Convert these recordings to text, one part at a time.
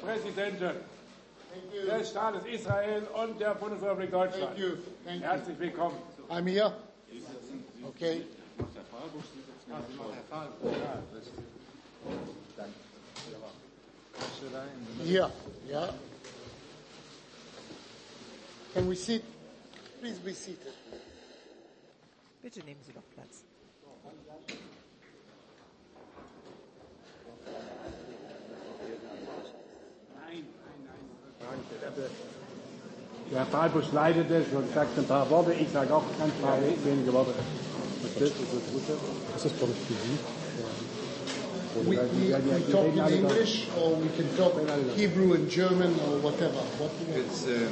Bundespräsidenten des Staates Israel und der Bundesrepublik Deutschland. Thank you. Thank you. Herzlich willkommen. I'm here. Okay. Here. Yeah. Can we sit? Please be seated. Bitte nehmen Sie doch Platz. Der Herr Paulbusch leitet es und sagt ein paar Worte. Ich sage auch ganz paar wenige Worte. We, we, we talk in English or we can talk Hebrew and German or whatever. What, It's uh,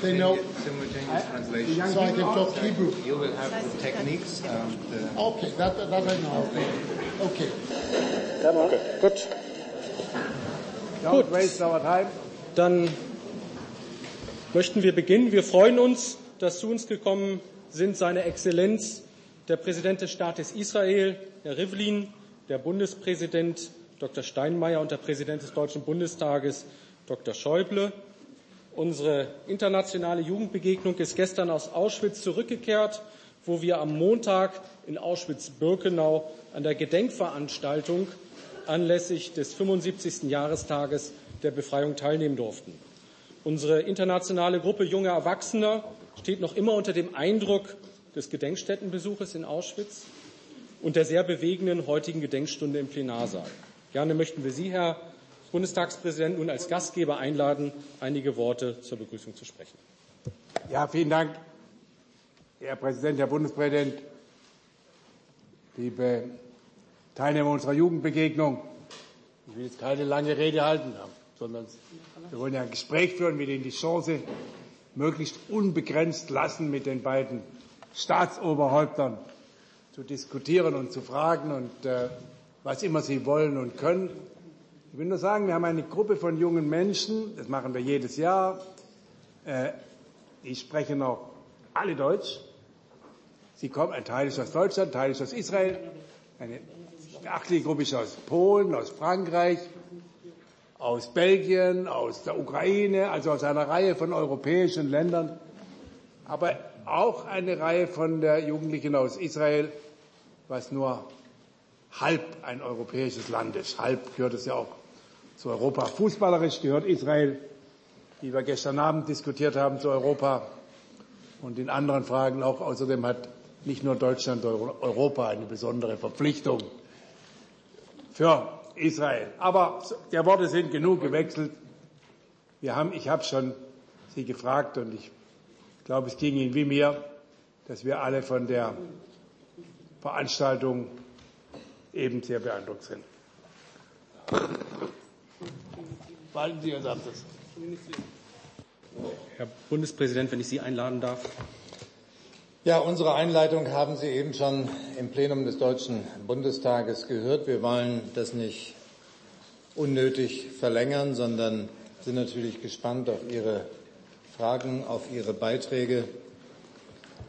They know- simultaneous, simultaneous translation. so I can talk Hebrew. You will have the techniques and uh, Okay, that, that I know. Okay. Gut, Don't waste our time. dann möchten wir beginnen. Wir freuen uns, dass zu uns gekommen sind seine Exzellenz, der Präsident des Staates Israel, Herr Rivlin, der Bundespräsident Dr. Steinmeier und der Präsident des Deutschen Bundestages Dr. Schäuble. Unsere internationale Jugendbegegnung ist gestern aus Auschwitz zurückgekehrt, wo wir am Montag in Auschwitz-Birkenau an der Gedenkveranstaltung anlässlich des 75. Jahrestages der Befreiung teilnehmen durften. Unsere internationale Gruppe junger Erwachsener steht noch immer unter dem Eindruck des Gedenkstättenbesuches in Auschwitz und der sehr bewegenden heutigen Gedenkstunde im Plenarsaal. Gerne möchten wir Sie, Herr Bundestagspräsident, nun als Gastgeber einladen, einige Worte zur Begrüßung zu sprechen. Ja, vielen Dank, Herr Präsident, Herr Bundespräsident, liebe Teilnehmer unserer Jugendbegegnung. Ich will jetzt keine lange Rede halten, sondern wir wollen ja ein Gespräch führen, wir Ihnen die Chance möglichst unbegrenzt lassen, mit den beiden Staatsoberhäuptern zu diskutieren und zu fragen und äh, was immer sie wollen und können. Ich will nur sagen, wir haben eine Gruppe von jungen Menschen, das machen wir jedes Jahr, äh, die sprechen auch alle Deutsch. Sie kommen, ein Teil ist aus Deutschland, ein Teil ist aus Israel, eine beachtliche Gruppe ist aus Polen, aus Frankreich, aus Belgien, aus der Ukraine, also aus einer Reihe von europäischen Ländern, aber auch eine Reihe von der Jugendlichen aus Israel, was nur halb ein europäisches Land ist. Halb gehört es ja auch zu Europa. Fußballerisch gehört Israel, wie wir gestern Abend diskutiert haben, zu Europa und in anderen Fragen auch. Außerdem hat nicht nur Deutschland, Europa eine besondere Verpflichtung für Israel. Aber der Worte sind genug gewechselt. Wir haben, ich habe schon Sie gefragt und ich glaube, es ging Ihnen wie mir, dass wir alle von der Veranstaltung eben sehr beeindruckt sind. Walten Sie uns ab das. Herr Bundespräsident, wenn ich Sie einladen darf. Ja, unsere Einleitung haben Sie eben schon im Plenum des Deutschen Bundestages gehört. Wir wollen das nicht unnötig verlängern, sondern sind natürlich gespannt auf Ihre Fragen, auf Ihre Beiträge.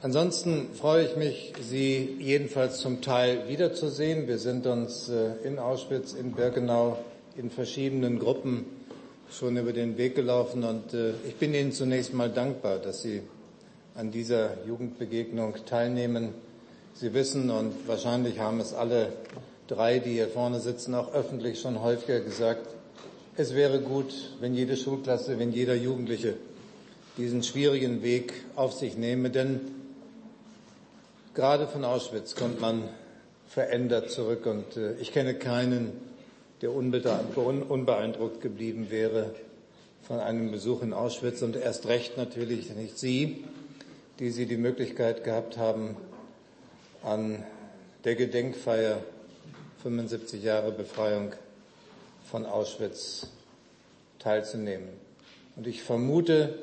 Ansonsten freue ich mich, Sie jedenfalls zum Teil wiederzusehen. Wir sind uns äh, in Auschwitz, in Birkenau, in verschiedenen Gruppen schon über den Weg gelaufen und äh, ich bin Ihnen zunächst mal dankbar, dass Sie an dieser Jugendbegegnung teilnehmen. Sie wissen und wahrscheinlich haben es alle drei, die hier vorne sitzen, auch öffentlich schon häufiger gesagt, es wäre gut, wenn jede Schulklasse, wenn jeder Jugendliche diesen schwierigen Weg auf sich nehme, denn gerade von Auschwitz kommt man verändert zurück und äh, ich kenne keinen, der unbeeindruckt geblieben wäre von einem Besuch in Auschwitz und erst recht natürlich nicht Sie, die Sie die Möglichkeit gehabt haben, an der Gedenkfeier 75 Jahre Befreiung von Auschwitz teilzunehmen. Und ich vermute,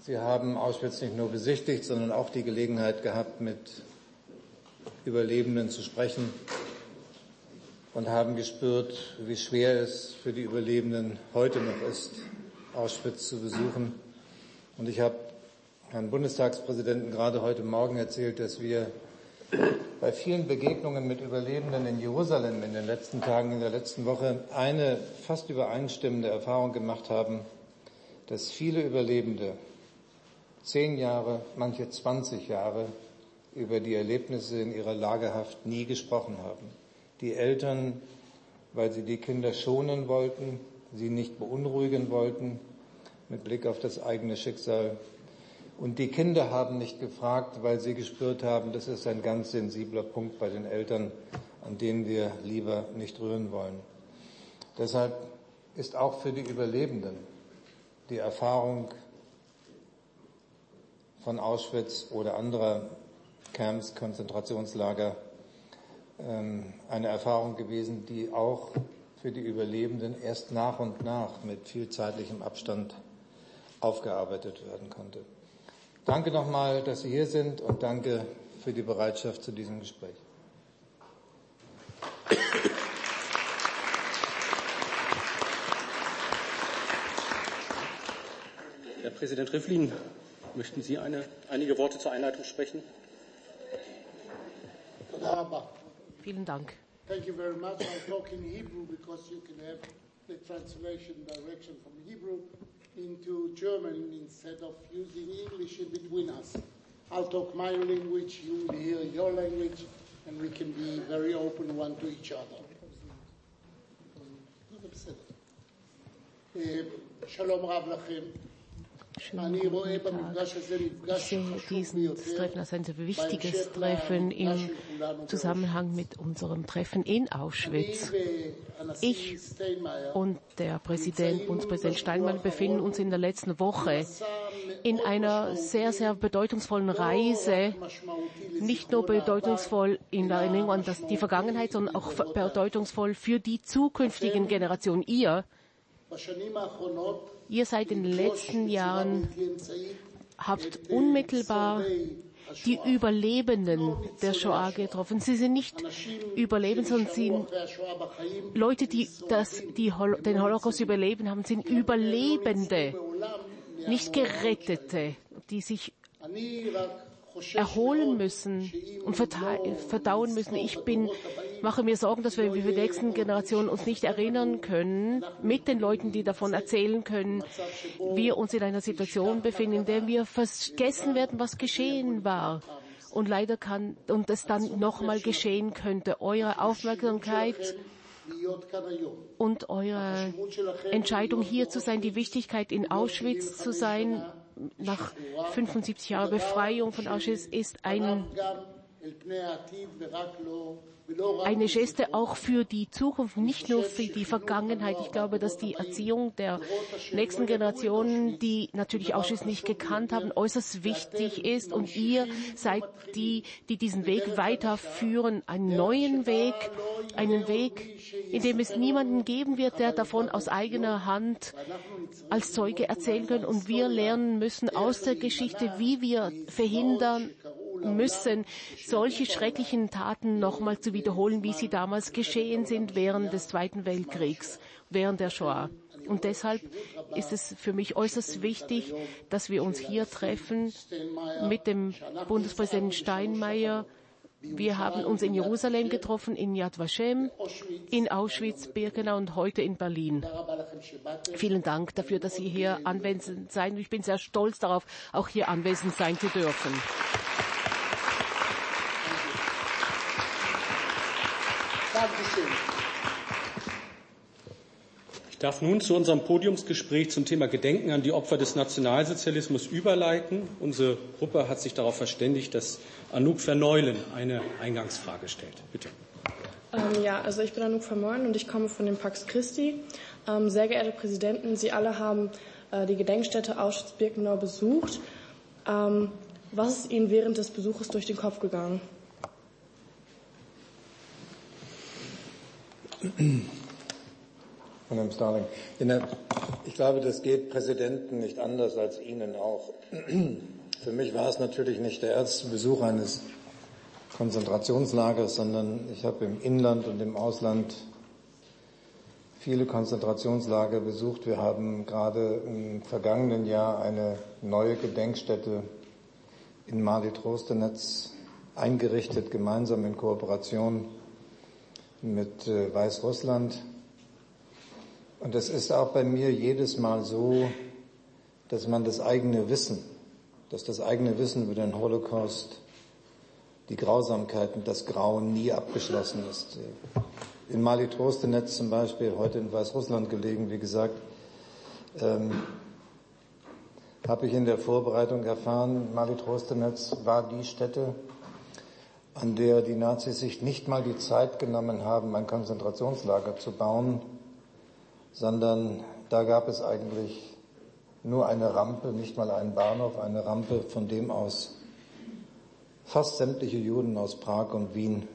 Sie haben Auschwitz nicht nur besichtigt, sondern auch die Gelegenheit gehabt, mit Überlebenden zu sprechen und haben gespürt, wie schwer es für die Überlebenden heute noch ist, Auschwitz zu besuchen. Und ich habe Herrn Bundestagspräsidenten gerade heute Morgen erzählt, dass wir bei vielen Begegnungen mit Überlebenden in Jerusalem in den letzten Tagen, in der letzten Woche eine fast übereinstimmende Erfahrung gemacht haben, dass viele Überlebende zehn Jahre, manche 20 Jahre über die Erlebnisse in ihrer Lagerhaft nie gesprochen haben. Die Eltern, weil sie die Kinder schonen wollten, sie nicht beunruhigen wollten mit Blick auf das eigene Schicksal, und die Kinder haben nicht gefragt, weil sie gespürt haben, das ist ein ganz sensibler Punkt bei den Eltern, an den wir lieber nicht rühren wollen. Deshalb ist auch für die Überlebenden die Erfahrung von Auschwitz oder anderer Camps, Konzentrationslager ähm, eine Erfahrung gewesen, die auch für die Überlebenden erst nach und nach mit viel zeitlichem Abstand aufgearbeitet werden konnte. Danke nochmal, dass Sie hier sind und danke für die Bereitschaft zu diesem Gespräch. Herr Präsident Rivlin, möchten Sie eine, einige Worte zur Einleitung sprechen? Vielen Dank. Thank you very much. Talk in Hebrew because you can have the translation direction from Hebrew. into German instead of using English in between us. I'll talk my language, you will hear your language, and we can be very open one to each other. שלום רב לכם. Schönen guten Tag. Ich sehe dieses Treffen als ein sehr wichtiges Treffen im Zusammenhang mit unserem Treffen in Auschwitz. Ich und der Präsident, Bundespräsident Steinmann befinden uns in der letzten Woche in einer sehr, sehr bedeutungsvollen Reise, nicht nur bedeutungsvoll in der Erinnerung an die Vergangenheit, sondern auch bedeutungsvoll für die zukünftigen Generationen. Ihr Ihr seid in den letzten Jahren, habt unmittelbar die Überlebenden der Shoah getroffen. Sie sind nicht Überlebende, sondern sie sind Leute, die, das, die den Holocaust überleben haben, sind Überlebende, nicht Gerettete, die sich erholen müssen und verdauen müssen. Ich bin, mache mir Sorgen, dass wir für die nächsten Generationen uns nicht erinnern können, mit den Leuten, die davon erzählen können, wir uns in einer Situation befinden, in der wir vergessen werden, was geschehen war. Und leider kann, und es dann nochmal geschehen könnte. Eure Aufmerksamkeit und eure Entscheidung hier zu sein, die Wichtigkeit in Auschwitz zu sein, nach 75 Jahren Befreiung von Auschwitz ist ein eine Geste auch für die Zukunft, nicht nur für die Vergangenheit. Ich glaube, dass die Erziehung der nächsten Generationen, die natürlich Auschwitz nicht gekannt haben, äußerst wichtig ist. Und ihr seid die, die diesen Weg weiterführen, einen neuen Weg, einen Weg, in dem es niemanden geben wird, der davon aus eigener Hand als Zeuge erzählen kann. Und wir lernen müssen aus der Geschichte, wie wir verhindern, müssen, solche schrecklichen Taten nochmal zu wiederholen, wie sie damals geschehen sind während des Zweiten Weltkriegs, während der Shoah. Und deshalb ist es für mich äußerst wichtig, dass wir uns hier treffen mit dem Bundespräsidenten Steinmeier. Wir haben uns in Jerusalem getroffen, in Yad Vashem, in Auschwitz, Birkenau und heute in Berlin. Vielen Dank dafür, dass Sie hier anwesend sein. Ich bin sehr stolz darauf, auch hier anwesend sein zu dürfen. Ich darf nun zu unserem Podiumsgespräch zum Thema Gedenken an die Opfer des Nationalsozialismus überleiten. Unsere Gruppe hat sich darauf verständigt, dass Anouk Verneulen eine Eingangsfrage stellt. Bitte. Ähm, ja, also ich bin Anouk Verneulen und ich komme von dem Pax Christi. Ähm, sehr geehrte Präsidenten, Sie alle haben äh, die Gedenkstätte Auschwitz-Birkenau besucht. Ähm, was ist Ihnen während des Besuches durch den Kopf gegangen? Madame Starling, ich glaube, das geht Präsidenten nicht anders als Ihnen auch. Für mich war es natürlich nicht der erste Besuch eines Konzentrationslagers, sondern ich habe im Inland und im Ausland viele Konzentrationslager besucht. Wir haben gerade im vergangenen Jahr eine neue Gedenkstätte in Mali Trostenetz eingerichtet, gemeinsam in Kooperation mit äh, Weißrussland. Und es ist auch bei mir jedes Mal so, dass man das eigene Wissen, dass das eigene Wissen über den Holocaust, die Grausamkeiten, das Grauen nie abgeschlossen ist. In Mali Trostenetz zum Beispiel, heute in Weißrussland gelegen, wie gesagt, ähm, habe ich in der Vorbereitung erfahren, Mali Trostenetz war die Stätte, an der die Nazis sich nicht mal die Zeit genommen haben, ein Konzentrationslager zu bauen, sondern da gab es eigentlich nur eine Rampe, nicht mal einen Bahnhof, eine Rampe, von dem aus fast sämtliche Juden aus Prag und Wien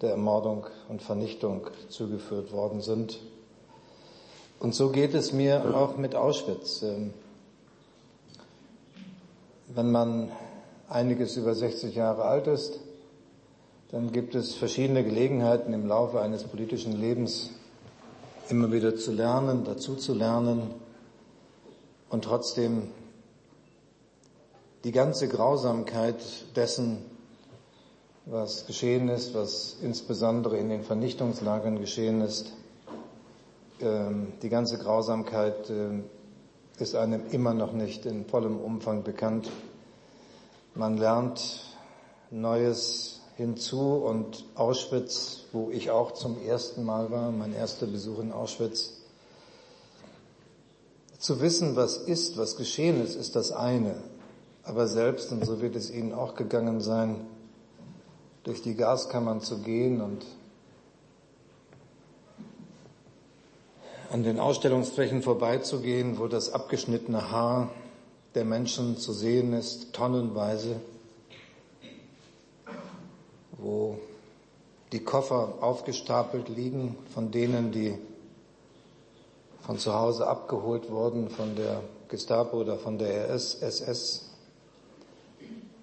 der Ermordung und Vernichtung zugeführt worden sind. Und so geht es mir auch mit Auschwitz. Ähm, wenn man einiges über 60 Jahre alt ist, dann gibt es verschiedene Gelegenheiten im Laufe eines politischen Lebens immer wieder zu lernen, dazu zu lernen und trotzdem die ganze Grausamkeit dessen, was geschehen ist, was insbesondere in den Vernichtungslagern geschehen ist, ähm, die ganze Grausamkeit äh, ist einem immer noch nicht in vollem Umfang bekannt. Man lernt Neues hinzu und Auschwitz, wo ich auch zum ersten Mal war, mein erster Besuch in Auschwitz, zu wissen, was ist, was geschehen ist, ist das eine. Aber selbst, und so wird es Ihnen auch gegangen sein, durch die Gaskammern zu gehen und an den Ausstellungsflächen vorbeizugehen, wo das abgeschnittene Haar der Menschen zu sehen ist, tonnenweise, wo die Koffer aufgestapelt liegen von denen, die von zu Hause abgeholt wurden von der Gestapo oder von der RS, SS,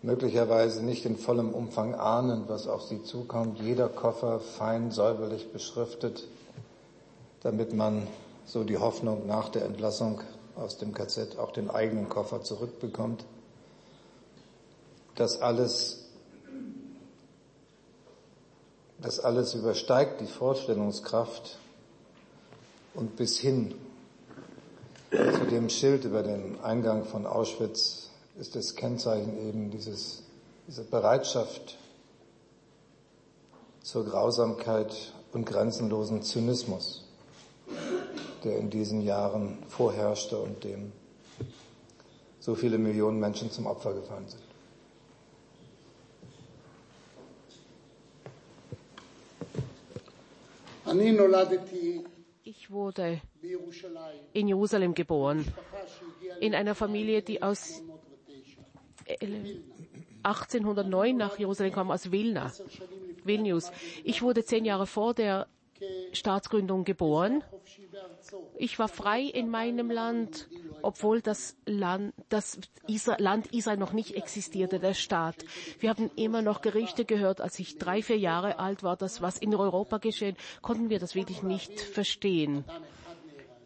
möglicherweise nicht in vollem Umfang ahnen, was auf sie zukommt. Jeder Koffer fein säuberlich beschriftet, damit man so die Hoffnung nach der Entlassung aus dem KZ auch den eigenen Koffer zurückbekommt. Das alles, das alles übersteigt die Vorstellungskraft und bis hin zu dem Schild über dem Eingang von Auschwitz ist das Kennzeichen eben dieses, diese Bereitschaft zur Grausamkeit und grenzenlosen Zynismus der in diesen Jahren vorherrschte und dem so viele Millionen Menschen zum Opfer gefallen sind. Ich wurde in Jerusalem geboren, in einer Familie, die aus 1809 nach Jerusalem kam, aus Vilna, Vilnius. Ich wurde zehn Jahre vor der Staatsgründung geboren. Ich war frei in meinem Land, obwohl das Land, das Land Israel noch nicht existierte, der Staat. Wir haben immer noch Gerichte gehört, als ich drei, vier Jahre alt war, das was in Europa geschehen, konnten wir das wirklich nicht verstehen.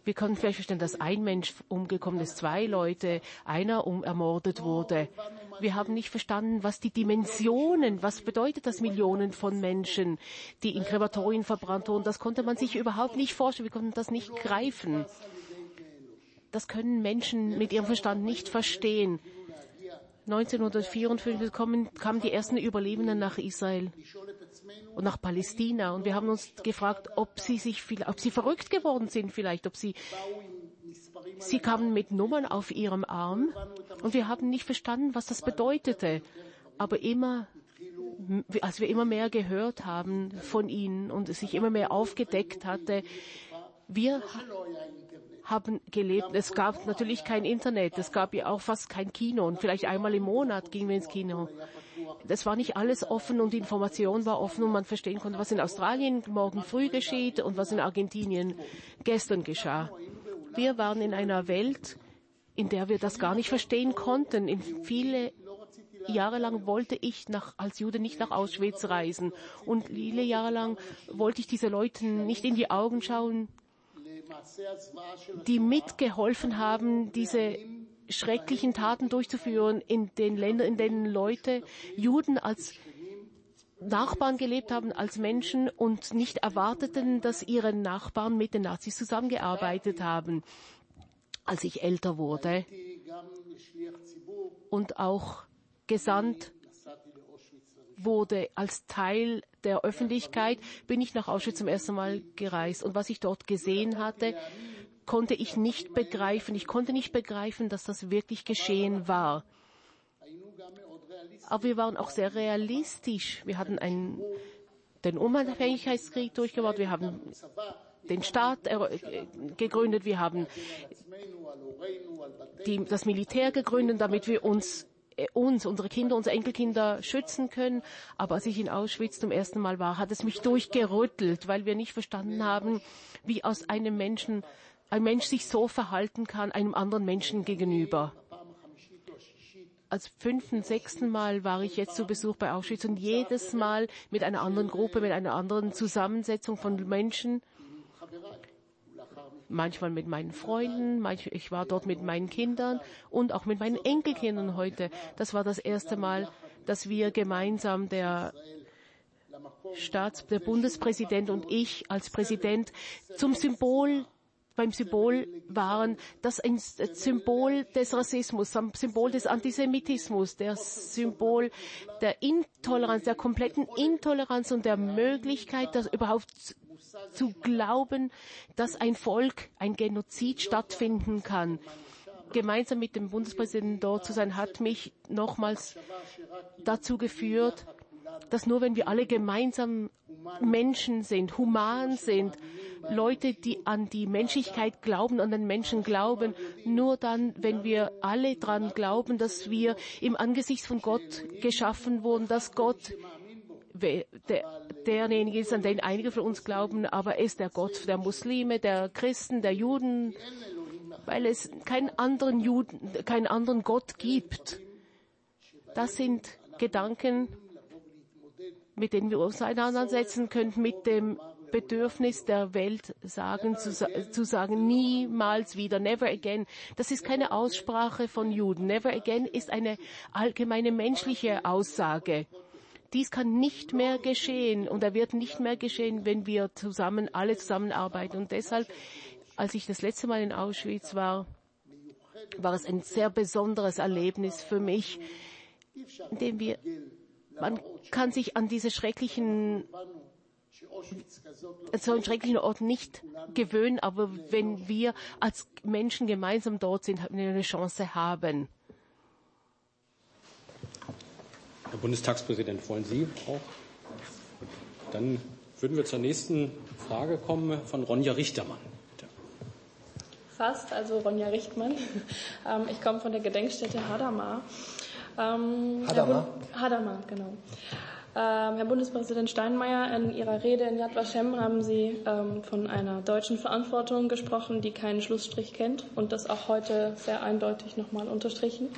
Wir vielleicht verstehen, dass ein Mensch umgekommen ist, zwei Leute, einer um ermordet wurde. Wir haben nicht verstanden, was die Dimensionen, was bedeutet das Millionen von Menschen, die in Krematorien verbrannt wurden. Das konnte man sich überhaupt nicht vorstellen. Wir konnten das nicht greifen. Das können Menschen mit ihrem Verstand nicht verstehen. 1954 kamen, kamen die ersten Überlebenden nach Israel und nach Palästina. Und wir haben uns gefragt, ob sie sich, ob sie verrückt geworden sind vielleicht, ob sie, sie kamen mit Nummern auf ihrem Arm und wir haben nicht verstanden, was das bedeutete. Aber immer, als wir immer mehr gehört haben von ihnen und es sich immer mehr aufgedeckt hatte, wir haben gelebt. Es gab natürlich kein Internet, es gab ja auch fast kein Kino und vielleicht einmal im Monat gingen wir ins Kino. Das war nicht alles offen und die Information war offen und man verstehen konnte, was in Australien morgen früh geschieht und was in Argentinien gestern geschah. Wir waren in einer Welt, in der wir das gar nicht verstehen konnten. In viele Jahre lang wollte ich nach, als Jude nicht nach Auschwitz reisen. Und viele Jahre lang wollte ich diese Leute nicht in die Augen schauen, die mitgeholfen haben, diese schrecklichen Taten durchzuführen in den Ländern, in denen Leute, Juden als Nachbarn gelebt haben, als Menschen und nicht erwarteten, dass ihre Nachbarn mit den Nazis zusammengearbeitet haben. Als ich älter wurde und auch gesandt wurde als Teil der Öffentlichkeit, bin ich nach Auschwitz zum ersten Mal gereist. Und was ich dort gesehen hatte, konnte ich nicht begreifen. Ich konnte nicht begreifen, dass das wirklich geschehen war. Aber wir waren auch sehr realistisch. Wir hatten einen, den Unabhängigkeitskrieg durchgemacht. Wir haben den Staat gegründet. Wir haben die, das Militär gegründet, damit wir uns uns, unsere Kinder, unsere Enkelkinder schützen können. Aber als ich in Auschwitz zum ersten Mal war, hat es mich durchgerüttelt, weil wir nicht verstanden haben, wie aus einem Menschen ein Mensch sich so verhalten kann einem anderen Menschen gegenüber. Als fünften, sechsten Mal war ich jetzt zu Besuch bei Auschwitz und jedes Mal mit einer anderen Gruppe, mit einer anderen Zusammensetzung von Menschen. Manchmal mit meinen Freunden, manchmal, ich war dort mit meinen Kindern und auch mit meinen Enkelkindern heute. Das war das erste Mal, dass wir gemeinsam der Staats, der Bundespräsident und ich als Präsident zum Symbol beim Symbol waren, das ein Symbol des Rassismus, ein Symbol des Antisemitismus, der Symbol der Intoleranz, der kompletten Intoleranz und der Möglichkeit, das überhaupt zu glauben, dass ein Volk, ein Genozid stattfinden kann. Gemeinsam mit dem Bundespräsidenten dort zu sein, hat mich nochmals dazu geführt, dass nur wenn wir alle gemeinsam Menschen sind, human sind, Leute, die an die Menschlichkeit glauben, an den Menschen glauben, nur dann, wenn wir alle dran glauben, dass wir im Angesicht von Gott geschaffen wurden, dass Gott der, derjenige ist, an den einige von uns glauben, aber er ist der Gott der Muslime, der Christen, der Juden, weil es keinen anderen Juden, keinen anderen Gott gibt. Das sind Gedanken, mit denen wir uns auseinandersetzen können, mit dem Bedürfnis der Welt sagen, zu, zu, sagen, niemals wieder, never again. Das ist keine Aussprache von Juden. Never again ist eine allgemeine menschliche Aussage. Dies kann nicht mehr geschehen und er wird nicht mehr geschehen, wenn wir zusammen, alle zusammenarbeiten. Und deshalb, als ich das letzte Mal in Auschwitz war, war es ein sehr besonderes Erlebnis für mich, in dem wir man kann sich an diese schrecklichen so einen schrecklichen Ort nicht gewöhnen, aber wenn wir als Menschen gemeinsam dort sind, haben wir eine Chance haben. Herr Bundestagspräsident, wollen Sie auch? Dann würden wir zur nächsten Frage kommen von Ronja Richtermann. Fast, also Ronja Richtmann. Ähm, ich komme von der Gedenkstätte Hadamar. Ähm, Hadamar? Hadamar, genau. Ähm, Herr Bundespräsident Steinmeier, in Ihrer Rede in Yad Vashem haben Sie ähm, von einer deutschen Verantwortung gesprochen, die keinen Schlussstrich kennt und das auch heute sehr eindeutig nochmal unterstrichen.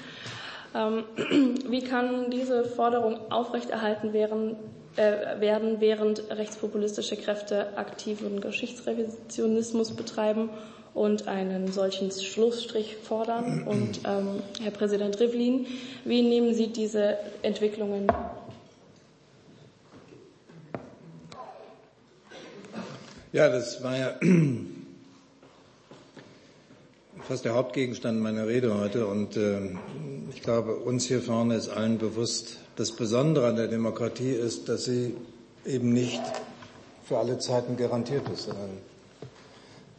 Ähm, wie kann diese Forderung aufrechterhalten werden, äh, werden, während rechtspopulistische Kräfte aktiven Geschichtsrevisionismus betreiben und einen solchen Schlussstrich fordern. Und ähm, Herr Präsident Rivlin, wie nehmen Sie diese Entwicklungen Ja, das war ja fast der Hauptgegenstand meiner Rede heute. Und äh, ich glaube, uns hier vorne ist allen bewusst, das Besondere an der Demokratie ist, dass sie eben nicht für alle Zeiten garantiert ist, sondern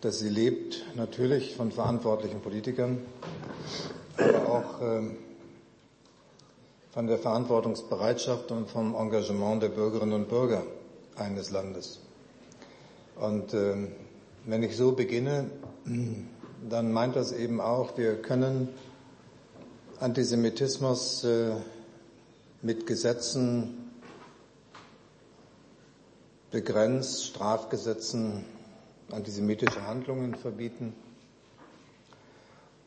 dass sie lebt natürlich von verantwortlichen Politikern, aber auch äh, von der Verantwortungsbereitschaft und vom Engagement der Bürgerinnen und Bürger eines Landes. Und äh, wenn ich so beginne, dann meint das eben auch, wir können Antisemitismus äh, mit Gesetzen begrenzt, Strafgesetzen antisemitische Handlungen verbieten.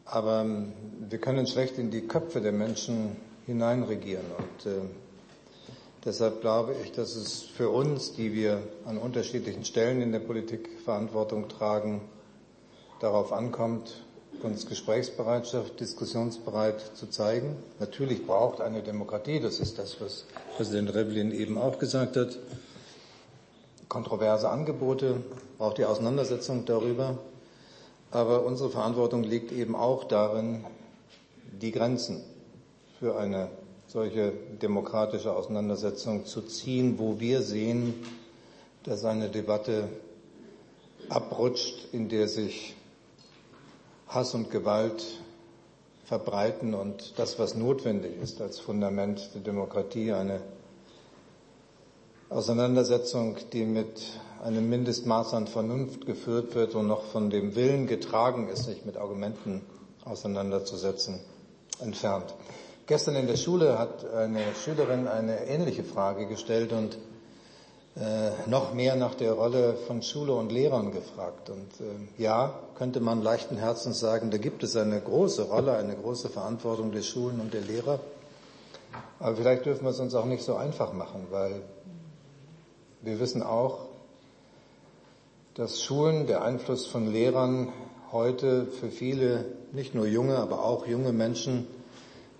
Aber ähm, wir können schlecht in die Köpfe der Menschen hineinregieren. Und äh, deshalb glaube ich, dass es für uns, die wir an unterschiedlichen Stellen in der Politik Verantwortung tragen, darauf ankommt, uns Gesprächsbereitschaft, diskussionsbereit zu zeigen. Natürlich braucht eine Demokratie, das ist das, was Präsident Revlin eben auch gesagt hat, kontroverse Angebote, braucht die Auseinandersetzung darüber. Aber unsere Verantwortung liegt eben auch darin, die Grenzen für eine solche demokratische Auseinandersetzung zu ziehen, wo wir sehen, dass eine Debatte abrutscht, in der sich Hass und Gewalt verbreiten und das, was notwendig ist als Fundament der Demokratie, eine Auseinandersetzung, die mit einem Mindestmaß an Vernunft geführt wird und noch von dem Willen getragen ist, sich mit Argumenten auseinanderzusetzen, entfernt. Gestern in der Schule hat eine Schülerin eine ähnliche Frage gestellt und äh, noch mehr nach der Rolle von Schule und Lehrern gefragt. Und äh, ja, könnte man leichten Herzens sagen, da gibt es eine große Rolle, eine große Verantwortung der Schulen und der Lehrer. Aber vielleicht dürfen wir es uns auch nicht so einfach machen, weil wir wissen auch, dass Schulen, der Einfluss von Lehrern heute für viele, nicht nur junge, aber auch junge Menschen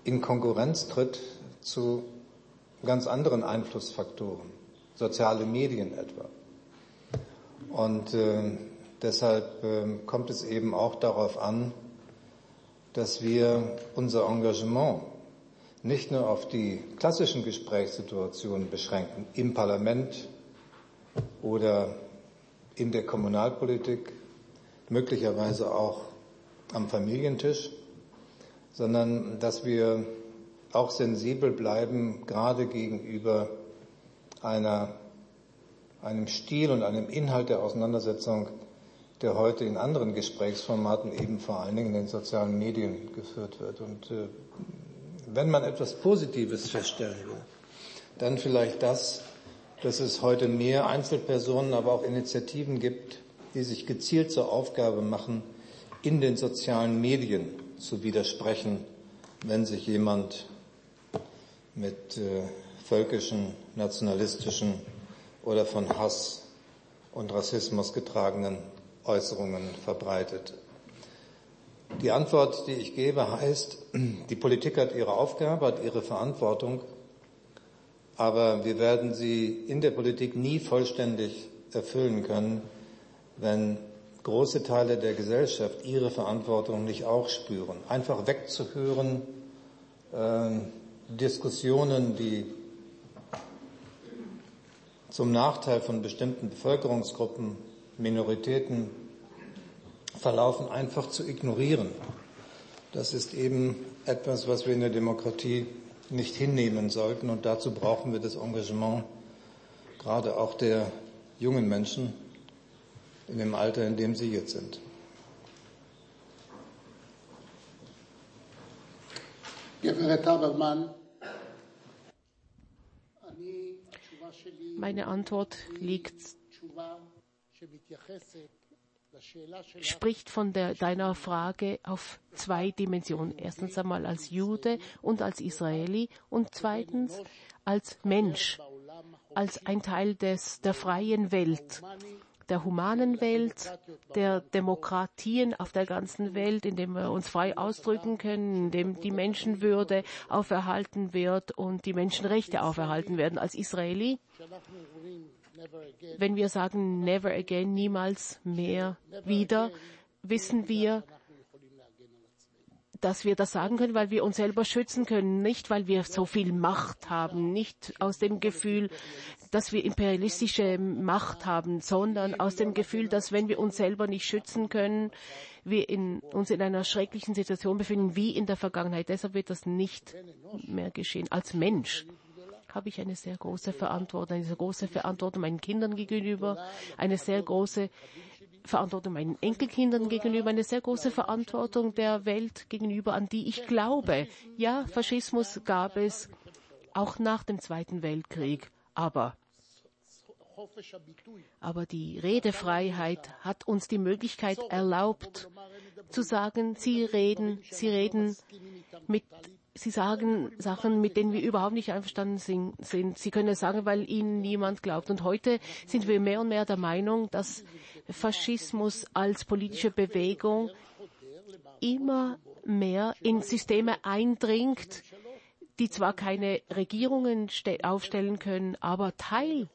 in Konkurrenz tritt zu ganz anderen Einflussfaktoren soziale Medien etwa. Und äh, deshalb äh, kommt es eben auch darauf an, dass wir unser Engagement nicht nur auf die klassischen Gesprächssituationen beschränken, im Parlament oder in der Kommunalpolitik, möglicherweise auch am Familientisch, sondern dass wir auch sensibel bleiben, gerade gegenüber einer, einem Stil und einem Inhalt der Auseinandersetzung, der heute in anderen Gesprächsformaten eben vor allen Dingen in den sozialen Medien geführt wird. Und äh, wenn man etwas Positives feststellen will, dann vielleicht das, dass es heute mehr Einzelpersonen, aber auch Initiativen gibt, die sich gezielt zur Aufgabe machen, in den sozialen Medien zu widersprechen, wenn sich jemand mit äh, völkischen, nationalistischen oder von Hass und Rassismus getragenen Äußerungen verbreitet. Die Antwort, die ich gebe, heißt, die Politik hat ihre Aufgabe, hat ihre Verantwortung, aber wir werden sie in der Politik nie vollständig erfüllen können, wenn große Teile der Gesellschaft ihre Verantwortung nicht auch spüren. Einfach wegzuhören, äh, Diskussionen, die zum Nachteil von bestimmten Bevölkerungsgruppen, Minoritäten verlaufen, einfach zu ignorieren. Das ist eben etwas, was wir in der Demokratie nicht hinnehmen sollten. Und dazu brauchen wir das Engagement gerade auch der jungen Menschen in dem Alter, in dem sie jetzt sind. גברת הברמן, Meine Antwort liegt, spricht von der, deiner Frage auf zwei Dimensionen. Erstens einmal als Jude und als Israeli und zweitens als Mensch, als ein Teil des, der freien Welt der humanen Welt, der Demokratien auf der ganzen Welt, in dem wir uns frei ausdrücken können, in dem die Menschenwürde auferhalten wird und die Menschenrechte auferhalten werden. Als Israeli, wenn wir sagen never again, niemals mehr wieder, wissen wir, dass wir das sagen können, weil wir uns selber schützen können, nicht weil wir so viel Macht haben, nicht aus dem Gefühl, dass wir imperialistische Macht haben, sondern aus dem Gefühl, dass wenn wir uns selber nicht schützen können, wir in, uns in einer schrecklichen Situation befinden, wie in der Vergangenheit. Deshalb wird das nicht mehr geschehen. Als Mensch habe ich eine sehr große Verantwortung, eine sehr große Verantwortung meinen Kindern gegenüber, eine sehr große Verantwortung meinen Enkelkindern gegenüber, eine sehr große Verantwortung der Welt gegenüber, an die ich glaube. Ja, Faschismus gab es auch nach dem Zweiten Weltkrieg, aber aber die Redefreiheit hat uns die Möglichkeit erlaubt, zu sagen, Sie reden, Sie reden mit Sie sagen Sachen, mit denen wir überhaupt nicht einverstanden sind. Sie können es sagen, weil Ihnen niemand glaubt. Und heute sind wir mehr und mehr der Meinung, dass Faschismus als politische Bewegung immer mehr in Systeme eindringt, die zwar keine Regierungen aufstellen können, aber Teil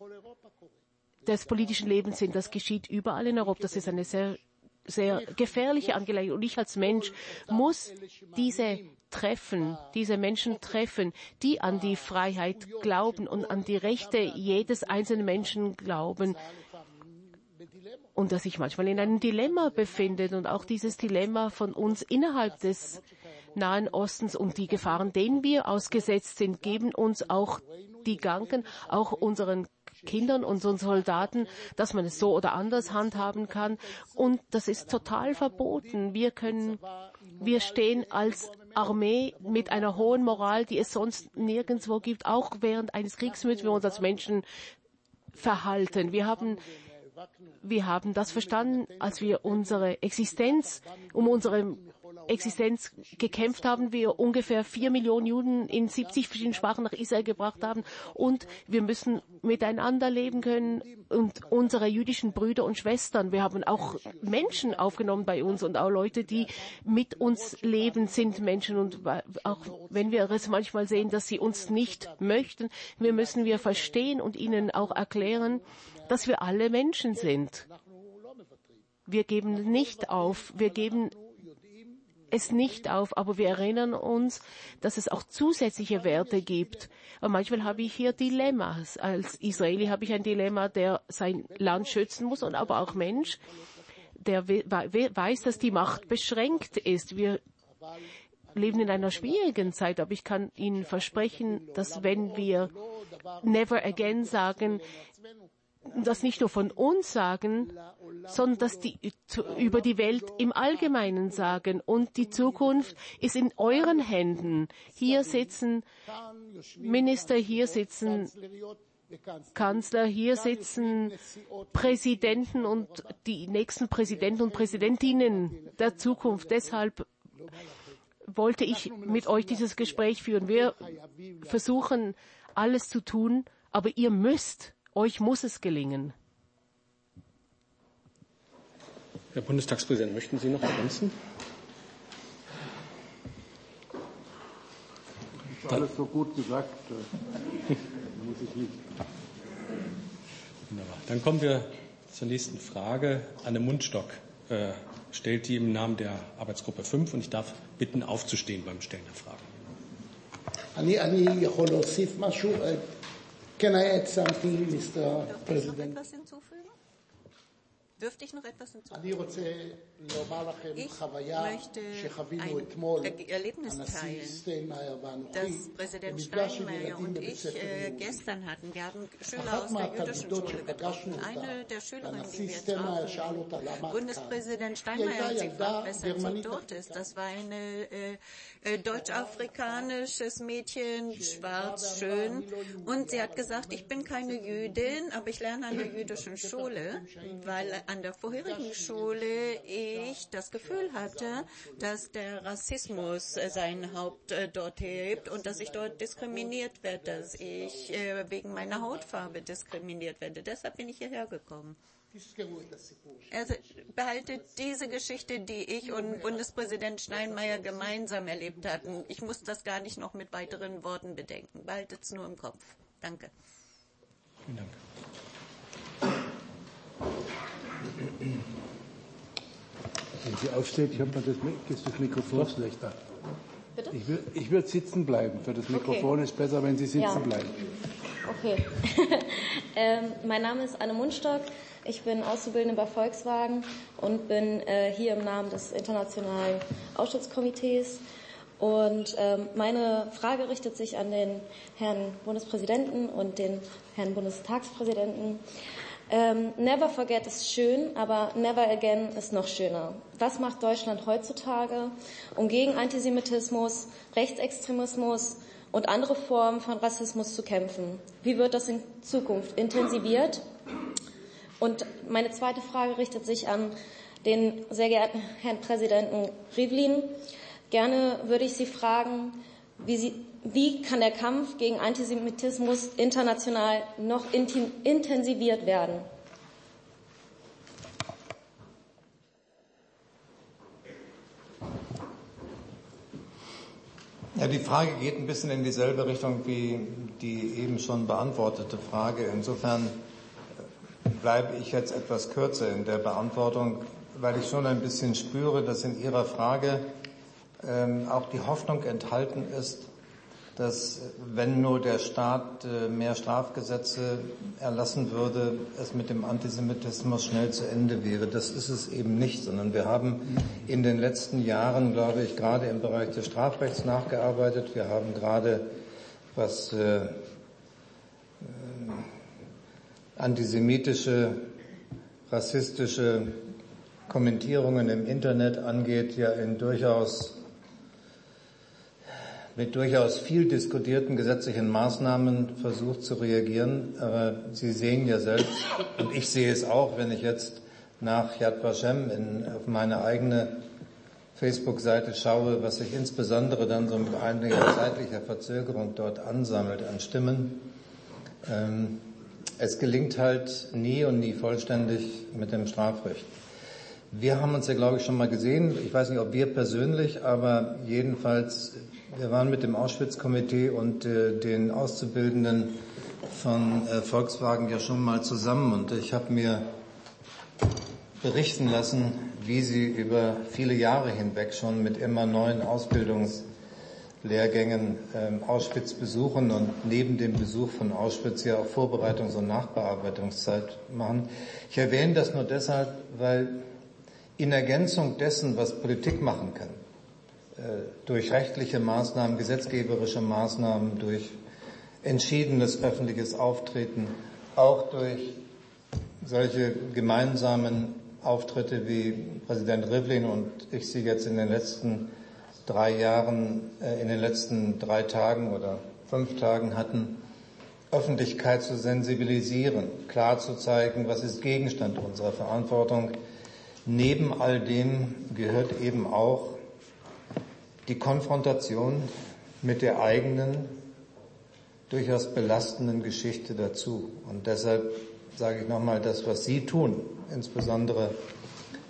des politischen Lebens sind. Das geschieht überall in Europa. Das ist eine sehr sehr gefährliche Angelegenheit. Und ich als Mensch muss diese treffen, diese Menschen treffen, die an die Freiheit glauben und an die Rechte jedes einzelnen Menschen glauben. Und dass sich manchmal in einem Dilemma befindet und auch dieses Dilemma von uns innerhalb des Nahen Ostens und die Gefahren, denen wir ausgesetzt sind, geben uns auch die Gedanken, auch unseren Kindern, unseren Soldaten, dass man es so oder anders handhaben kann. Und das ist total verboten. Wir können, wir stehen als Armee mit einer hohen Moral, die es sonst nirgendwo gibt. Auch während eines Kriegs müssen wir uns als Menschen verhalten. Wir haben wir haben das verstanden, als wir unsere Existenz, um unsere Existenz gekämpft haben, wir ungefähr vier Millionen Juden in 70 verschiedenen Sprachen nach Israel gebracht haben. Und wir müssen miteinander leben können und unsere jüdischen Brüder und Schwestern. Wir haben auch Menschen aufgenommen bei uns und auch Leute, die mit uns leben, sind Menschen. Und auch wenn wir es manchmal sehen, dass sie uns nicht möchten, wir müssen wir verstehen und ihnen auch erklären, dass wir alle Menschen sind. Wir geben nicht auf. Wir geben es nicht auf, aber wir erinnern uns, dass es auch zusätzliche Werte gibt. Und manchmal habe ich hier Dilemmas. Als Israeli habe ich ein Dilemma, der sein Land schützen muss und aber auch Mensch, der weiß, dass die Macht beschränkt ist. Wir leben in einer schwierigen Zeit, aber ich kann Ihnen versprechen, dass wenn wir never again sagen, das nicht nur von uns sagen, sondern dass die über die Welt im Allgemeinen sagen. Und die Zukunft ist in euren Händen. Hier sitzen Minister, hier sitzen Kanzler, hier sitzen Präsidenten und die nächsten Präsidenten und Präsidentinnen der Zukunft. Deshalb wollte ich mit euch dieses Gespräch führen. Wir versuchen alles zu tun, aber ihr müsst euch muss es gelingen. Herr Bundestagspräsident, möchten Sie noch ergänzen? Ist alles so gut gesagt, äh, muss ich nicht. Wunderbar. Dann kommen wir zur nächsten Frage. Anne Mundstock äh, stellt die im Namen der Arbeitsgruppe 5 und ich darf bitten, aufzustehen beim Stellen der Frage. Can I add something, Mr. President? Dürfte ich noch etwas hinzufügen? Ich möchte ein Erlebnis teilen, das Präsident Steinmeier und ich äh, gestern hatten. Wir haben Schüler aus der jüdischen Schule getroffen. Eine der Schülerinnen, die wir trafen, Bundespräsident Steinmeier hat sie gefragt, weshalb sie dort ist. Das war ein äh, äh, deutsch-afrikanisches Mädchen, schwarz, schön. Und sie hat gesagt, ich bin keine Jüdin, aber ich lerne an der jüdischen Schule, weil an der vorherigen Schule ich das Gefühl hatte, dass der Rassismus sein Haupt äh, dort hebt und dass ich dort diskriminiert werde, dass ich äh, wegen meiner Hautfarbe diskriminiert werde. Deshalb bin ich hierher gekommen. Also behaltet diese Geschichte, die ich und Bundespräsident Steinmeier gemeinsam erlebt hatten. Ich muss das gar nicht noch mit weiteren Worten bedenken. Behaltet es nur im Kopf. Danke. Vielen Dank. Wenn sie aufsteht, ich habe mal das, das Mikrofon schlechter. Bitte? Ich, will, ich würde sitzen bleiben. Für das Mikrofon okay. ist besser, wenn Sie sitzen ja. bleiben. Okay. ähm, mein Name ist Anne Mundstock. Ich bin Auszubildende bei Volkswagen und bin äh, hier im Namen des Internationalen Ausschusskomitees. Und ähm, meine Frage richtet sich an den Herrn Bundespräsidenten und den Herrn Bundestagspräsidenten. Ähm, never forget ist schön, aber never again ist noch schöner. Was macht Deutschland heutzutage, um gegen Antisemitismus, Rechtsextremismus und andere Formen von Rassismus zu kämpfen? Wie wird das in Zukunft intensiviert? Und meine zweite Frage richtet sich an den sehr geehrten Herrn Präsidenten Rivlin. Gerne würde ich Sie fragen, wie, Sie, wie kann der Kampf gegen Antisemitismus international noch intensiviert werden? Ja, die Frage geht ein bisschen in dieselbe Richtung wie die eben schon beantwortete Frage. Insofern bleibe ich jetzt etwas kürzer in der Beantwortung, weil ich schon ein bisschen spüre, dass in Ihrer Frage ähm, auch die Hoffnung enthalten ist, dass wenn nur der Staat äh, mehr Strafgesetze erlassen würde, es mit dem Antisemitismus schnell zu Ende wäre. Das ist es eben nicht, sondern wir haben in den letzten Jahren, glaube ich, gerade im Bereich des Strafrechts nachgearbeitet. Wir haben gerade was äh, äh antisemitische, rassistische Kommentierungen im Internet angeht, ja in durchaus mit durchaus viel diskutierten gesetzlichen Maßnahmen versucht zu reagieren. Aber Sie sehen ja selbst, und ich sehe es auch, wenn ich jetzt nach Yad Vashem in, auf meine eigene Facebook-Seite schaue, was sich insbesondere dann so mit einiger zeitlicher Verzögerung dort ansammelt an Stimmen. Ähm, es gelingt halt nie und nie vollständig mit dem Strafrecht. Wir haben uns ja, glaube ich, schon mal gesehen. Ich weiß nicht, ob wir persönlich, aber jedenfalls wir waren mit dem Auschwitz-Komitee und äh, den Auszubildenden von äh, Volkswagen ja schon mal zusammen und ich habe mir berichten lassen, wie sie über viele Jahre hinweg schon mit immer neuen Ausbildungslehrgängen ähm, Auschwitz besuchen und neben dem Besuch von Auschwitz ja auch Vorbereitungs- und Nachbearbeitungszeit machen. Ich erwähne das nur deshalb, weil in Ergänzung dessen, was Politik machen kann, äh, durch rechtliche Maßnahmen, gesetzgeberische Maßnahmen, durch entschiedenes öffentliches Auftreten, auch durch solche gemeinsamen Auftritte wie Präsident Rivlin und ich sie jetzt in den letzten drei Jahren, äh, in den letzten drei Tagen oder fünf Tagen hatten, Öffentlichkeit zu sensibilisieren, klar zu zeigen, was ist Gegenstand unserer Verantwortung. Neben all dem gehört eben auch die Konfrontation mit der eigenen, durchaus belastenden Geschichte dazu. Und deshalb sage ich nochmal, das, was Sie tun, insbesondere